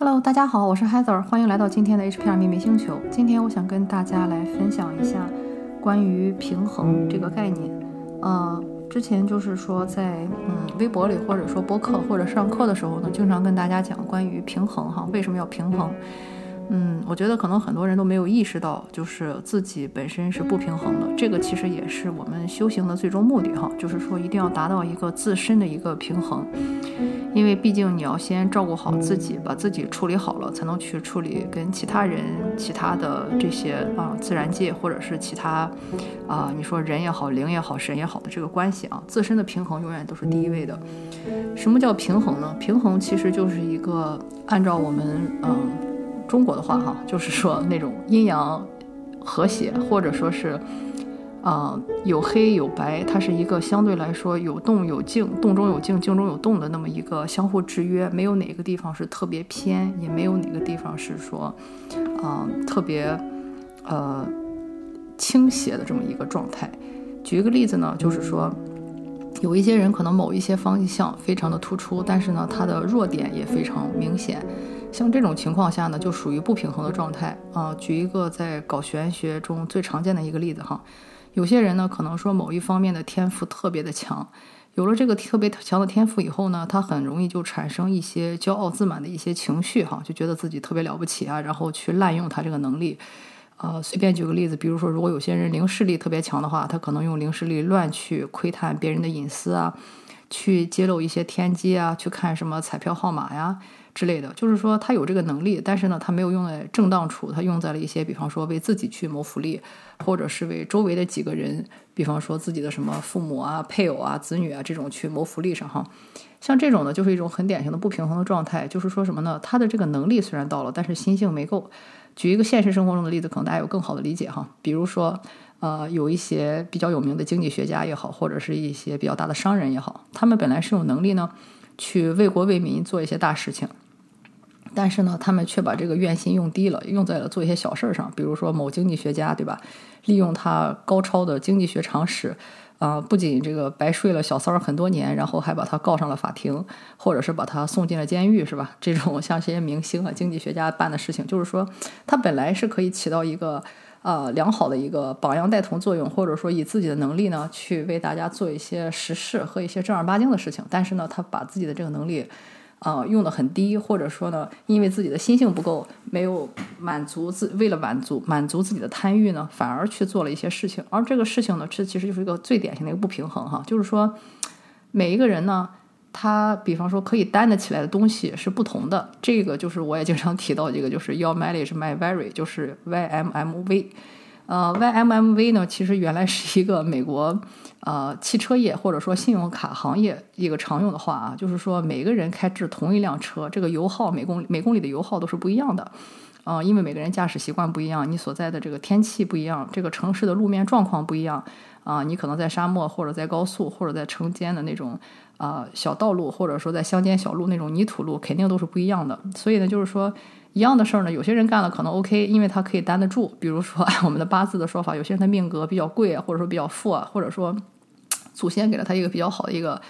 Hello，大家好，我是 Heather，欢迎来到今天的 HPR 秘密星球。今天我想跟大家来分享一下关于平衡这个概念。呃，之前就是说在嗯微博里或者说播客或者上课的时候呢，经常跟大家讲关于平衡哈，为什么要平衡？嗯我觉得可能很多人都没有意识到，就是自己本身是不平衡的。这个其实也是我们修行的最终目的哈，就是说一定要达到一个自身的一个平衡。因为毕竟你要先照顾好自己，把自己处理好了，才能去处理跟其他人、其他的这些啊自然界或者是其他啊你说人也好、灵也好、神也好的这个关系啊。自身的平衡永远都是第一位的。什么叫平衡呢？平衡其实就是一个按照我们嗯。中国的话，哈，就是说那种阴阳和谐，或者说是，啊，有黑有白，它是一个相对来说有动有静，动中有静，静中有动的那么一个相互制约，没有哪个地方是特别偏，也没有哪个地方是说，啊，特别呃倾斜的这么一个状态。举一个例子呢，就是说，有一些人可能某一些方向非常的突出，但是呢，他的弱点也非常明显。像这种情况下呢，就属于不平衡的状态啊。举一个在搞玄学中最常见的一个例子哈，有些人呢可能说某一方面的天赋特别的强，有了这个特别强的天赋以后呢，他很容易就产生一些骄傲自满的一些情绪哈，就觉得自己特别了不起啊，然后去滥用他这个能力。呃，随便举个例子，比如说如果有些人灵视力特别强的话，他可能用灵视力乱去窥探别人的隐私啊，去揭露一些天机啊，去看什么彩票号码呀。之类的，就是说他有这个能力，但是呢，他没有用在正当处，他用在了一些，比方说为自己去谋福利，或者是为周围的几个人，比方说自己的什么父母啊、配偶啊、子女啊这种去谋福利上哈。像这种呢，就是一种很典型的不平衡的状态，就是说什么呢？他的这个能力虽然到了，但是心性没够。举一个现实生活中的例子，可能大家有更好的理解哈。比如说，呃，有一些比较有名的经济学家也好，或者是一些比较大的商人也好，他们本来是有能力呢，去为国为民做一些大事情。但是呢，他们却把这个怨心用低了，用在了做一些小事儿上。比如说某经济学家，对吧？利用他高超的经济学常识，啊，不仅这个白睡了小三儿很多年，然后还把他告上了法庭，或者是把他送进了监狱，是吧？这种 像这些明星啊、经济学家办的事情，就是说他本来是可以起到一个呃良好的一个榜样带头作用，或者说以自己的能力呢，去为大家做一些实事和一些正儿八经的事情。但是呢，他把自己的这个能力。呃，用的很低，或者说呢，因为自己的心性不够，没有满足自，为了满足满足自己的贪欲呢，反而去做了一些事情。而这个事情呢，这其实就是一个最典型的一个不平衡哈，就是说，每一个人呢，他比方说可以担得起来的东西是不同的。这个就是我也经常提到这个，就是 Your mileage My vary，就是 YMMV。呃，YMMV 呢，其实原来是一个美国呃汽车业或者说信用卡行业一个常用的话啊，就是说每个人开制同一辆车，这个油耗每公每公里的油耗都是不一样的，啊，因为每个人驾驶习惯不一样，你所在的这个天气不一样，这个城市的路面状况不一样，啊，你可能在沙漠或者在高速或者在城间的那种啊小道路，或者说在乡间小路那种泥土路，肯定都是不一样的，所以呢，就是说。一样的事儿呢，有些人干了可能 OK，因为他可以担得住。比如说，按 我们的八字的说法，有些人的命格比较贵啊，或者说比较富啊，或者说祖先给了他一个比较好的一个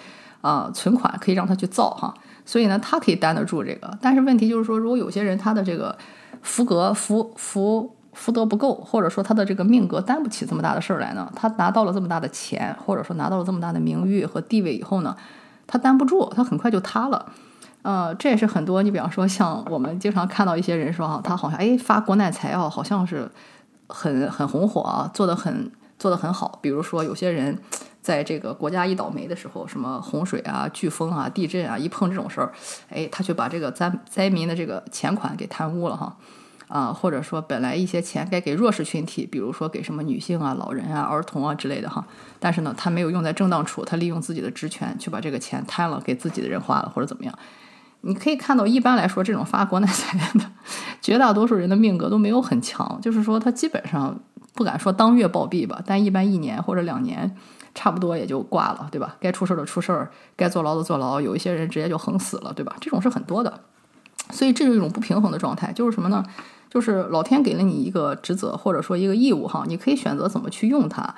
啊存款，可以让他去造哈。所以呢，他可以担得住这个。但是问题就是说，如果有些人他的这个福格福福福德不够，或者说他的这个命格担不起这么大的事儿来呢，他拿到了这么大的钱，或者说拿到了这么大的名誉和地位以后呢，他担不住，他很快就塌了。呃，这也是很多，你比方说像我们经常看到一些人说哈，他好像哎发国难财啊，好像是很很红火啊，做的很做的很好。比如说有些人在这个国家一倒霉的时候，什么洪水啊、飓风啊、地震啊，一碰这种事儿，哎，他却把这个灾灾民的这个钱款给贪污了哈啊，或者说本来一些钱该给弱势群体，比如说给什么女性啊、老人啊、儿童啊之类的哈，但是呢，他没有用在正当处，他利用自己的职权去把这个钱贪了，给自己的人花了或者怎么样。你可以看到，一般来说，这种发国难财的，绝大多数人的命格都没有很强，就是说他基本上不敢说当月暴毙吧，但一般一年或者两年，差不多也就挂了，对吧？该出事儿的出事儿，该坐牢的坐牢，有一些人直接就横死了，对吧？这种是很多的，所以这是一种不平衡的状态，就是什么呢？就是老天给了你一个职责或者说一个义务哈，你可以选择怎么去用它，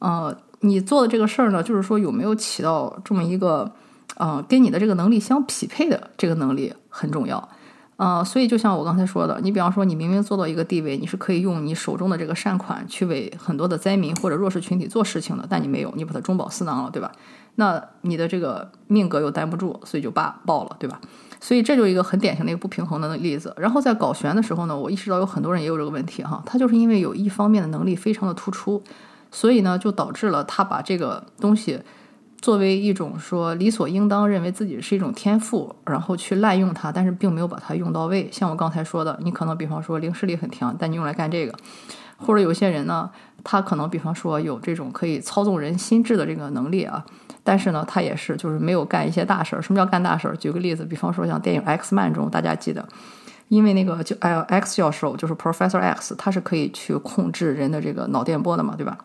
呃，你做的这个事儿呢，就是说有没有起到这么一个。啊，跟你的这个能力相匹配的这个能力很重要，呃，所以就像我刚才说的，你比方说你明明做到一个地位，你是可以用你手中的这个善款去为很多的灾民或者弱势群体做事情的，但你没有，你把它中饱私囊了，对吧？那你的这个命格又担不住，所以就罢爆了，对吧？所以这就一个很典型的一个不平衡的例子。然后在搞玄的时候呢，我意识到有很多人也有这个问题哈，他就是因为有一方面的能力非常的突出，所以呢就导致了他把这个东西作为一种说理所应当认为自己是一种天赋，然后去滥用它，但是并没有把它用到位。像我刚才说的，你可能比方说灵视力很强，但你用来干这个，或者有些人呢，他可能比方说有这种可以操纵人心智的这个能力啊。但是呢，他也是，就是没有干一些大事儿。什么叫干大事儿？举个例子，比方说像电影《X 曼》中，大家记得，因为那个就哎 X 教授就是 Professor X，他是可以去控制人的这个脑电波的嘛，对吧？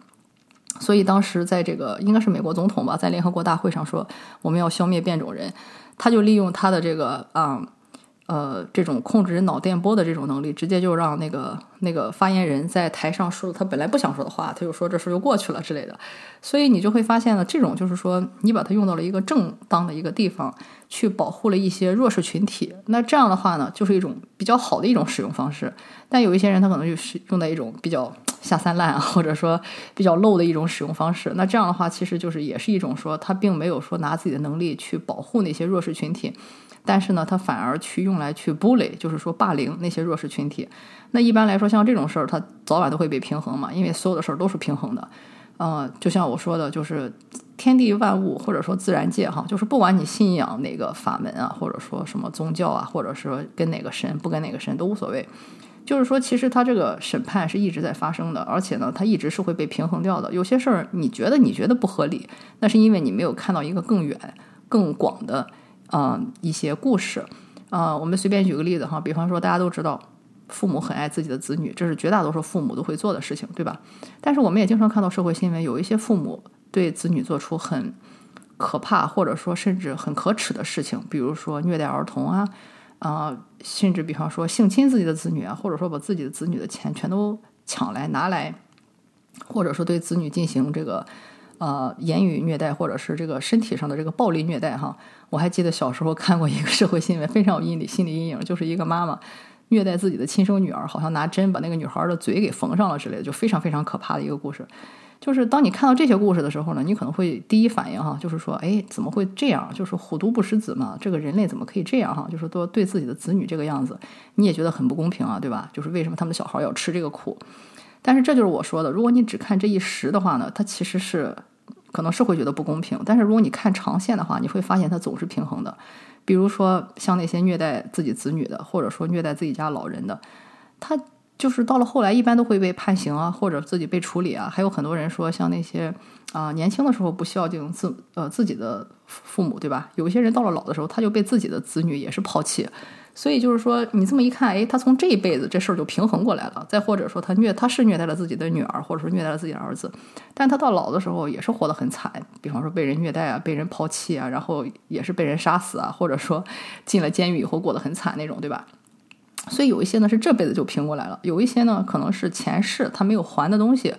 所以当时在这个应该是美国总统吧，在联合国大会上说我们要消灭变种人，他就利用他的这个啊。呃，这种控制人脑电波的这种能力，直接就让那个那个发言人在台上说了他本来不想说的话，他就说这事就过去了之类的。所以你就会发现呢，这种就是说你把它用到了一个正当的一个地方，去保护了一些弱势群体。那这样的话呢，就是一种比较好的一种使用方式。但有一些人他可能就是用在一种比较下三滥啊，或者说比较 low 的一种使用方式。那这样的话，其实就是也是一种说他并没有说拿自己的能力去保护那些弱势群体。但是呢，他反而去用来去 bully，就是说霸凌那些弱势群体。那一般来说，像这种事儿，他早晚都会被平衡嘛，因为所有的事儿都是平衡的。呃，就像我说的，就是天地万物或者说自然界哈，就是不管你信仰哪个法门啊，或者说什么宗教啊，或者说跟哪个神不跟哪个神都无所谓。就是说，其实它这个审判是一直在发生的，而且呢，它一直是会被平衡掉的。有些事儿你觉得你觉得不合理，那是因为你没有看到一个更远、更广的。啊，一些故事，啊，我们随便举个例子哈，比方说大家都知道，父母很爱自己的子女，这是绝大多数父母都会做的事情，对吧？但是我们也经常看到社会新闻，有一些父母对子女做出很可怕，或者说甚至很可耻的事情，比如说虐待儿童啊，啊，甚至比方说性侵自己的子女啊，或者说把自己的子女的钱全都抢来拿来，或者说对子女进行这个。呃，言语虐待或者是这个身体上的这个暴力虐待，哈，我还记得小时候看过一个社会新闻，非常有阴理心理阴影，就是一个妈妈虐待自己的亲生女儿，好像拿针把那个女孩的嘴给缝上了之类的，就非常非常可怕的一个故事。就是当你看到这些故事的时候呢，你可能会第一反应哈，就是说，哎，怎么会这样？就是虎毒不食子嘛，这个人类怎么可以这样哈？就是说对自己的子女这个样子，你也觉得很不公平啊，对吧？就是为什么他们的小孩要吃这个苦？但是这就是我说的，如果你只看这一时的话呢，它其实是。可能是会觉得不公平，但是如果你看长线的话，你会发现它总是平衡的。比如说像那些虐待自己子女的，或者说虐待自己家老人的，他就是到了后来一般都会被判刑啊，或者自己被处理啊。还有很多人说，像那些啊年轻的时候不孝敬自呃自己的父母，对吧？有一些人到了老的时候，他就被自己的子女也是抛弃。所以就是说，你这么一看，哎，他从这一辈子这事儿就平衡过来了。再或者说，他虐他是虐待了自己的女儿，或者说虐待了自己的儿子，但他到老的时候也是活得很惨。比方说被人虐待啊，被人抛弃啊，然后也是被人杀死啊，或者说进了监狱以后过得很惨那种，对吧？所以有一些呢是这辈子就平过来了，有一些呢可能是前世他没有还的东西。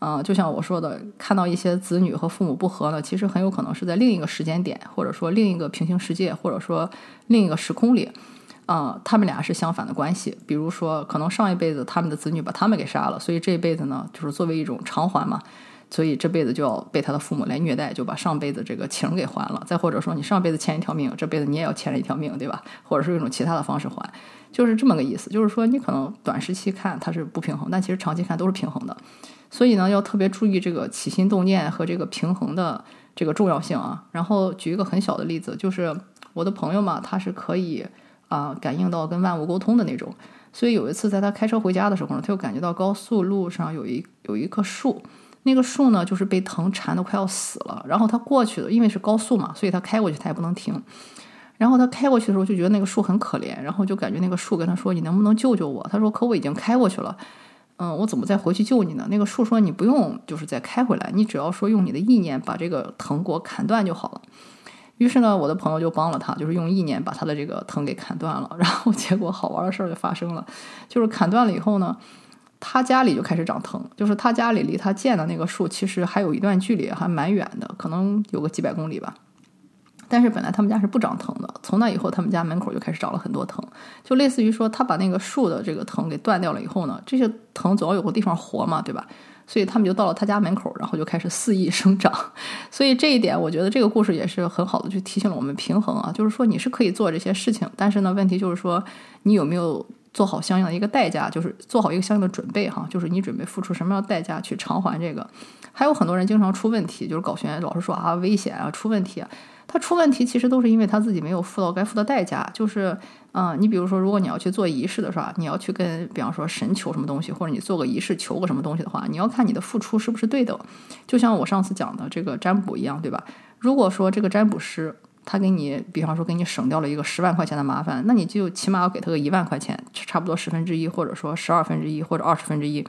啊，就像我说的，看到一些子女和父母不和呢，其实很有可能是在另一个时间点，或者说另一个平行世界，或者说另一个时空里。啊，他们俩是相反的关系。比如说，可能上一辈子他们的子女把他们给杀了，所以这一辈子呢，就是作为一种偿还嘛，所以这辈子就要被他的父母来虐待，就把上辈子这个情给还了。再或者说，你上辈子欠一条命，这辈子你也要欠了一条命，对吧？或者是一种其他的方式还，就是这么个意思。就是说，你可能短时期看它是不平衡，但其实长期看都是平衡的。所以呢，要特别注意这个起心动念和这个平衡的这个重要性啊。然后举一个很小的例子，就是我的朋友嘛，他是可以。啊，感应到跟万物沟通的那种，所以有一次在他开车回家的时候呢，他就感觉到高速路上有一有一棵树，那个树呢就是被藤缠的快要死了，然后他过去了，因为是高速嘛，所以他开过去他也不能停，然后他开过去的时候就觉得那个树很可怜，然后就感觉那个树跟他说：“你能不能救救我？”他说：“可我已经开过去了，嗯，我怎么再回去救你呢？”那个树说：“你不用，就是再开回来，你只要说用你的意念把这个藤给我砍断就好了。”于是呢，我的朋友就帮了他，就是用意念把他的这个藤给砍断了。然后结果好玩的事儿就发生了，就是砍断了以后呢，他家里就开始长藤。就是他家里离他建的那个树其实还有一段距离，还蛮远的，可能有个几百公里吧。但是本来他们家是不长藤的，从那以后他们家门口就开始长了很多藤，就类似于说他把那个树的这个藤给断掉了以后呢，这些藤总要有个地方活嘛，对吧？所以他们就到了他家门口，然后就开始肆意生长。所以这一点，我觉得这个故事也是很好的，去提醒了我们平衡啊，就是说你是可以做这些事情，但是呢，问题就是说你有没有做好相应的一个代价，就是做好一个相应的准备哈，就是你准备付出什么样的代价去偿还这个。还有很多人经常出问题，就是搞学员老师说啊危险啊出问题。他出问题其实都是因为他自己没有付到该付的代价，就是，嗯，你比如说，如果你要去做仪式的是吧？你要去跟，比方说神求什么东西，或者你做个仪式求个什么东西的话，你要看你的付出是不是对的。就像我上次讲的这个占卜一样，对吧？如果说这个占卜师他给你，比方说给你省掉了一个十万块钱的麻烦，那你就起码要给他个一万块钱，差不多十分之一，或者说十二分之一，或者二十分之一。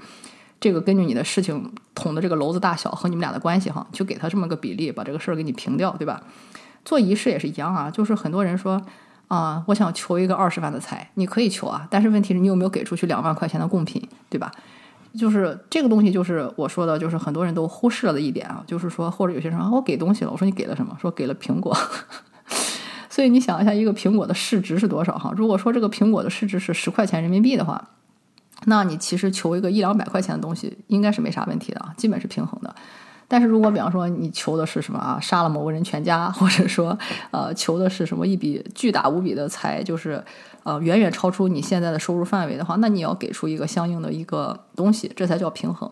这个根据你的事情捅的这个篓子大小和你们俩的关系哈，就给他这么个比例，把这个事儿给你平掉，对吧？做仪式也是一样啊，就是很多人说啊，我想求一个二十万的财，你可以求啊，但是问题是你有没有给出去两万块钱的贡品，对吧？就是这个东西，就是我说的，就是很多人都忽视了的一点啊，就是说，或者有些人说我给东西了，我说你给了什么？说给了苹果，所以你想一下，一个苹果的市值是多少哈？如果说这个苹果的市值是十块钱人民币的话，那你其实求一个一两百块钱的东西，应该是没啥问题的啊，基本是平衡的。但是如果比方说你求的是什么啊，杀了某个人全家，或者说呃求的是什么一笔巨大无比的财，就是呃远远超出你现在的收入范围的话，那你要给出一个相应的一个东西，这才叫平衡。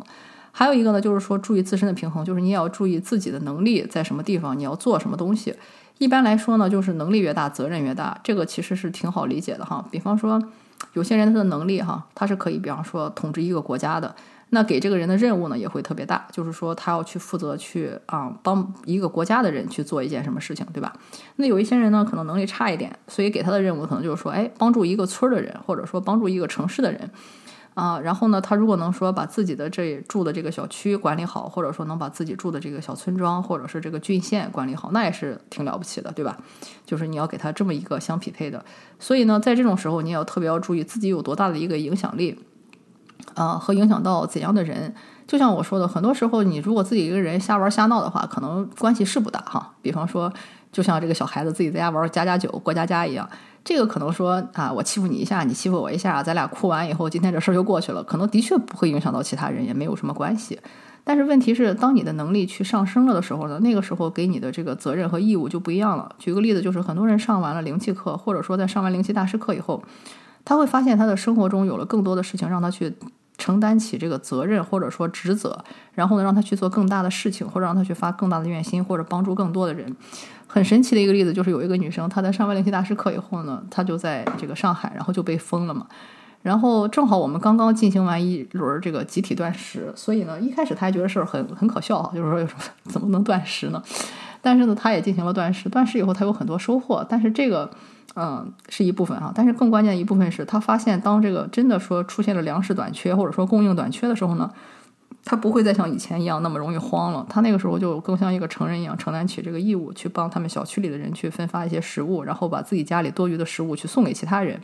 还有一个呢，就是说注意自身的平衡，就是你也要注意自己的能力在什么地方，你要做什么东西。一般来说呢，就是能力越大，责任越大，这个其实是挺好理解的哈。比方说有些人他的能力哈，他是可以比方说统治一个国家的。那给这个人的任务呢也会特别大，就是说他要去负责去啊帮一个国家的人去做一件什么事情，对吧？那有一些人呢可能能力差一点，所以给他的任务可能就是说，哎，帮助一个村的人，或者说帮助一个城市的人，啊，然后呢，他如果能说把自己的这住的这个小区管理好，或者说能把自己住的这个小村庄或者是这个郡县管理好，那也是挺了不起的，对吧？就是你要给他这么一个相匹配的，所以呢，在这种时候你也要特别要注意自己有多大的一个影响力。啊，和影响到怎样的人？就像我说的，很多时候你如果自己一个人瞎玩瞎闹的话，可能关系是不大哈。比方说，就像这个小孩子自己在家玩家家酒、过家家一样，这个可能说啊，我欺负你一下，你欺负我一下，咱俩哭完以后，今天这事儿就过去了，可能的确不会影响到其他人，也没有什么关系。但是问题是，当你的能力去上升了的时候呢，那个时候给你的这个责任和义务就不一样了。举个例子，就是很多人上完了灵气课，或者说在上完灵气大师课以后，他会发现他的生活中有了更多的事情让他去。承担起这个责任或者说职责，然后呢，让他去做更大的事情，或者让他去发更大的愿心，或者帮助更多的人。很神奇的一个例子就是，有一个女生，她在上完灵气大师课以后呢，她就在这个上海，然后就被封了嘛。然后正好我们刚刚进行完一轮这个集体断食，所以呢，一开始她还觉得事儿很很可笑哈，就是说有什么怎么能断食呢？但是呢，他也进行了断食，断食以后他有很多收获，但是这个。嗯，是一部分哈，但是更关键的一部分是他发现，当这个真的说出现了粮食短缺或者说供应短缺的时候呢，他不会再像以前一样那么容易慌了。他那个时候就更像一个成人一样，承担起这个义务，去帮他们小区里的人去分发一些食物，然后把自己家里多余的食物去送给其他人。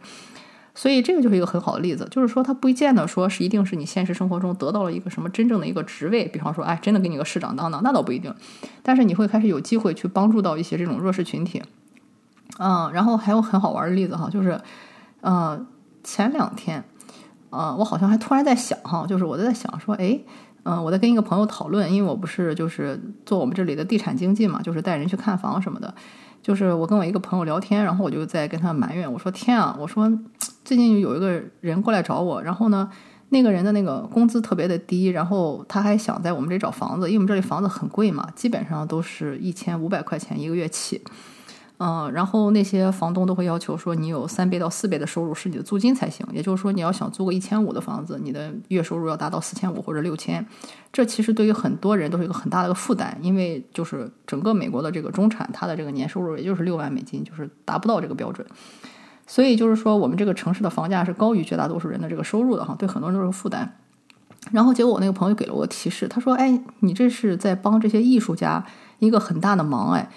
所以这个就是一个很好的例子，就是说它不见得说是一定是你现实生活中得到了一个什么真正的一个职位，比方说，哎，真的给你个市长当当，那倒不一定。但是你会开始有机会去帮助到一些这种弱势群体。嗯，然后还有很好玩的例子哈，就是，呃，前两天，呃，我好像还突然在想哈，就是我在想说，哎，嗯，我在跟一个朋友讨论，因为我不是就是做我们这里的地产经济嘛，就是带人去看房什么的，就是我跟我一个朋友聊天，然后我就在跟他埋怨，我说天啊，我说最近有一个人过来找我，然后呢，那个人的那个工资特别的低，然后他还想在我们这找房子，因为我们这里房子很贵嘛，基本上都是一千五百块钱一个月起。嗯，然后那些房东都会要求说，你有三倍到四倍的收入是你的租金才行。也就是说，你要想租个一千五的房子，你的月收入要达到四千五或者六千。这其实对于很多人都是一个很大的个负担，因为就是整个美国的这个中产，他的这个年收入也就是六万美金，就是达不到这个标准。所以就是说，我们这个城市的房价是高于绝大多数人的这个收入的哈，对很多人都是负担。然后结果我那个朋友给了我提示，他说：“哎，你这是在帮这些艺术家一个很大的忙哎。”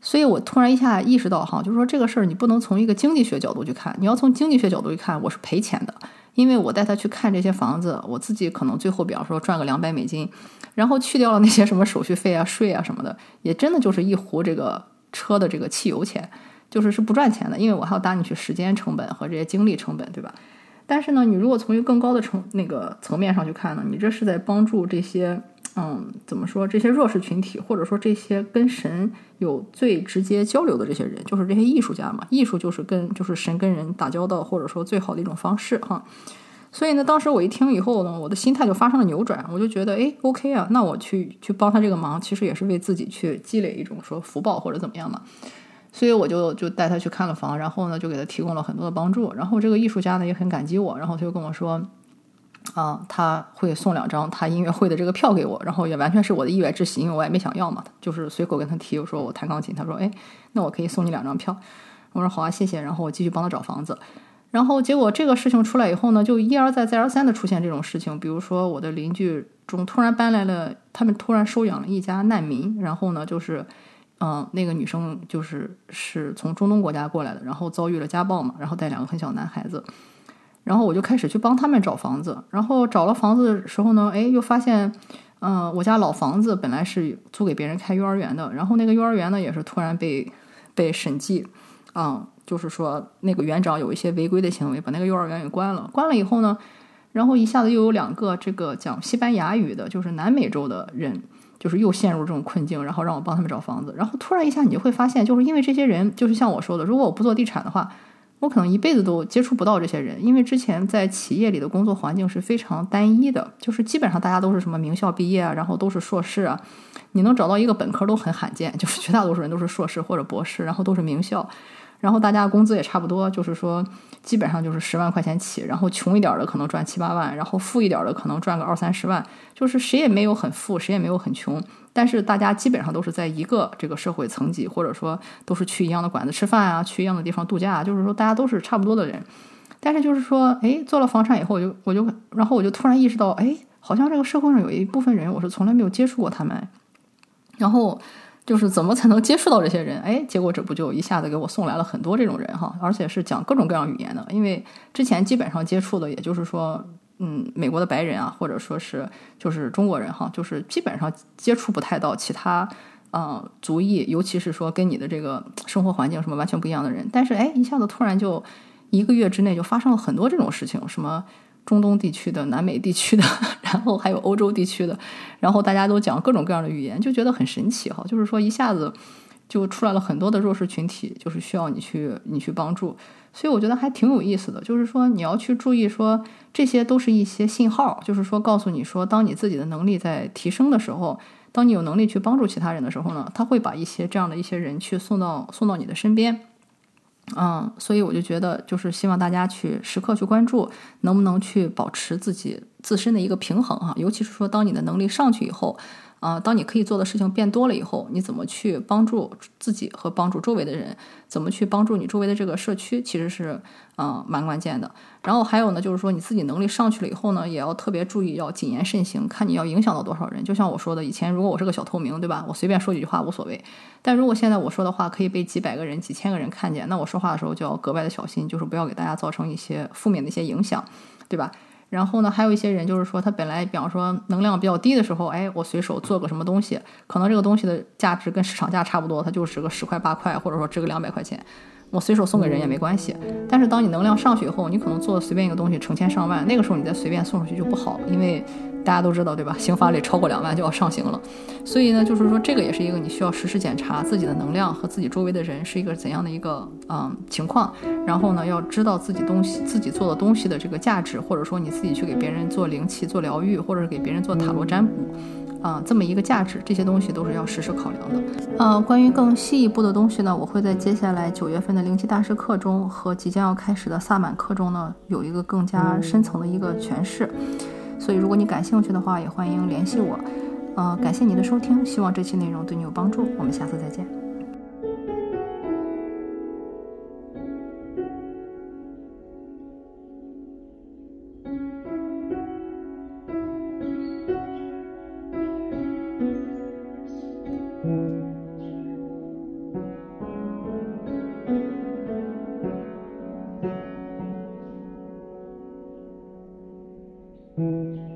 所以我突然一下意识到，哈，就是说这个事儿你不能从一个经济学角度去看，你要从经济学角度去看，我是赔钱的，因为我带他去看这些房子，我自己可能最后比方说赚个两百美金，然后去掉了那些什么手续费啊、税啊什么的，也真的就是一壶这个车的这个汽油钱，就是是不赚钱的，因为我还要搭进去时间成本和这些精力成本，对吧？但是呢，你如果从一个更高的层那个层面上去看呢，你这是在帮助这些，嗯，怎么说？这些弱势群体，或者说这些跟神有最直接交流的这些人，就是这些艺术家嘛。艺术就是跟就是神跟人打交道，或者说最好的一种方式哈。所以呢，当时我一听以后呢，我的心态就发生了扭转，我就觉得，哎，OK 啊，那我去去帮他这个忙，其实也是为自己去积累一种说福报或者怎么样嘛。所以我就就带他去看了房，然后呢就给他提供了很多的帮助。然后这个艺术家呢也很感激我，然后他就跟我说，啊，他会送两张他音乐会的这个票给我，然后也完全是我的意外之喜，因为我也没想要嘛，就是随口跟他提，我说我弹钢琴，他说，哎，那我可以送你两张票。我说好啊，谢谢。然后我继续帮他找房子。然后结果这个事情出来以后呢，就一而再再而三的出现这种事情，比如说我的邻居中突然搬来了，他们突然收养了一家难民，然后呢就是。嗯，那个女生就是是从中东国家过来的，然后遭遇了家暴嘛，然后带两个很小男孩子，然后我就开始去帮他们找房子，然后找了房子的时候呢，哎，又发现，嗯，我家老房子本来是租给别人开幼儿园的，然后那个幼儿园呢也是突然被被审计，嗯，就是说那个园长有一些违规的行为，把那个幼儿园给关了，关了以后呢，然后一下子又有两个这个讲西班牙语的，就是南美洲的人。就是又陷入这种困境，然后让我帮他们找房子，然后突然一下你就会发现，就是因为这些人，就是像我说的，如果我不做地产的话，我可能一辈子都接触不到这些人，因为之前在企业里的工作环境是非常单一的，就是基本上大家都是什么名校毕业啊，然后都是硕士啊，你能找到一个本科都很罕见，就是绝大多数人都是硕士或者博士，然后都是名校。然后大家工资也差不多，就是说基本上就是十万块钱起，然后穷一点的可能赚七八万，然后富一点的可能赚个二三十万，就是谁也没有很富，谁也没有很穷，但是大家基本上都是在一个这个社会层级，或者说都是去一样的馆子吃饭啊，去一样的地方度假，就是说大家都是差不多的人。但是就是说，哎，做了房产以后，我就我就然后我就突然意识到，哎，好像这个社会上有一部分人，我是从来没有接触过他们，然后。就是怎么才能接触到这些人？哎，结果这不就一下子给我送来了很多这种人哈，而且是讲各种各样语言的。因为之前基本上接触的，也就是说，嗯，美国的白人啊，或者说是就是中国人哈，就是基本上接触不太到其他嗯族裔，尤其是说跟你的这个生活环境什么完全不一样的人。但是哎，一下子突然就一个月之内就发生了很多这种事情，什么？中东地区的、南美地区的，然后还有欧洲地区的，然后大家都讲各种各样的语言，就觉得很神奇哈。就是说一下子就出来了很多的弱势群体，就是需要你去你去帮助，所以我觉得还挺有意思的。就是说你要去注意，说这些都是一些信号，就是说告诉你说，当你自己的能力在提升的时候，当你有能力去帮助其他人的时候呢，他会把一些这样的一些人去送到送到你的身边。嗯，所以我就觉得，就是希望大家去时刻去关注，能不能去保持自己自身的一个平衡哈。尤其是说，当你的能力上去以后。啊，当你可以做的事情变多了以后，你怎么去帮助自己和帮助周围的人？怎么去帮助你周围的这个社区？其实是嗯蛮关键的。然后还有呢，就是说你自己能力上去了以后呢，也要特别注意，要谨言慎行，看你要影响到多少人。就像我说的，以前如果我是个小透明，对吧？我随便说几句话无所谓。但如果现在我说的话可以被几百个人、几千个人看见，那我说话的时候就要格外的小心，就是不要给大家造成一些负面的一些影响，对吧？然后呢，还有一些人就是说，他本来比方说能量比较低的时候，哎，我随手做个什么东西，可能这个东西的价值跟市场价差不多，它就值个十块八块，或者说值个两百块钱，我随手送给人也没关系。但是当你能量上去以后，你可能做随便一个东西成千上万，那个时候你再随便送出去就不好，因为。大家都知道对吧？刑法里超过两万就要上刑了，所以呢，就是说这个也是一个你需要实时检查自己的能量和自己周围的人是一个怎样的一个嗯情况，然后呢，要知道自己东西自己做的东西的这个价值，或者说你自己去给别人做灵气、做疗愈，或者是给别人做塔罗占卜，啊，这么一个价值，这些东西都是要实时考量的。呃，关于更细一步的东西呢，我会在接下来九月份的灵气大师课中和即将要开始的萨满课中呢，有一个更加深层的一个诠释。所以，如果你感兴趣的话，也欢迎联系我。呃，感谢你的收听，希望这期内容对你有帮助。我们下次再见。Mm-hmm.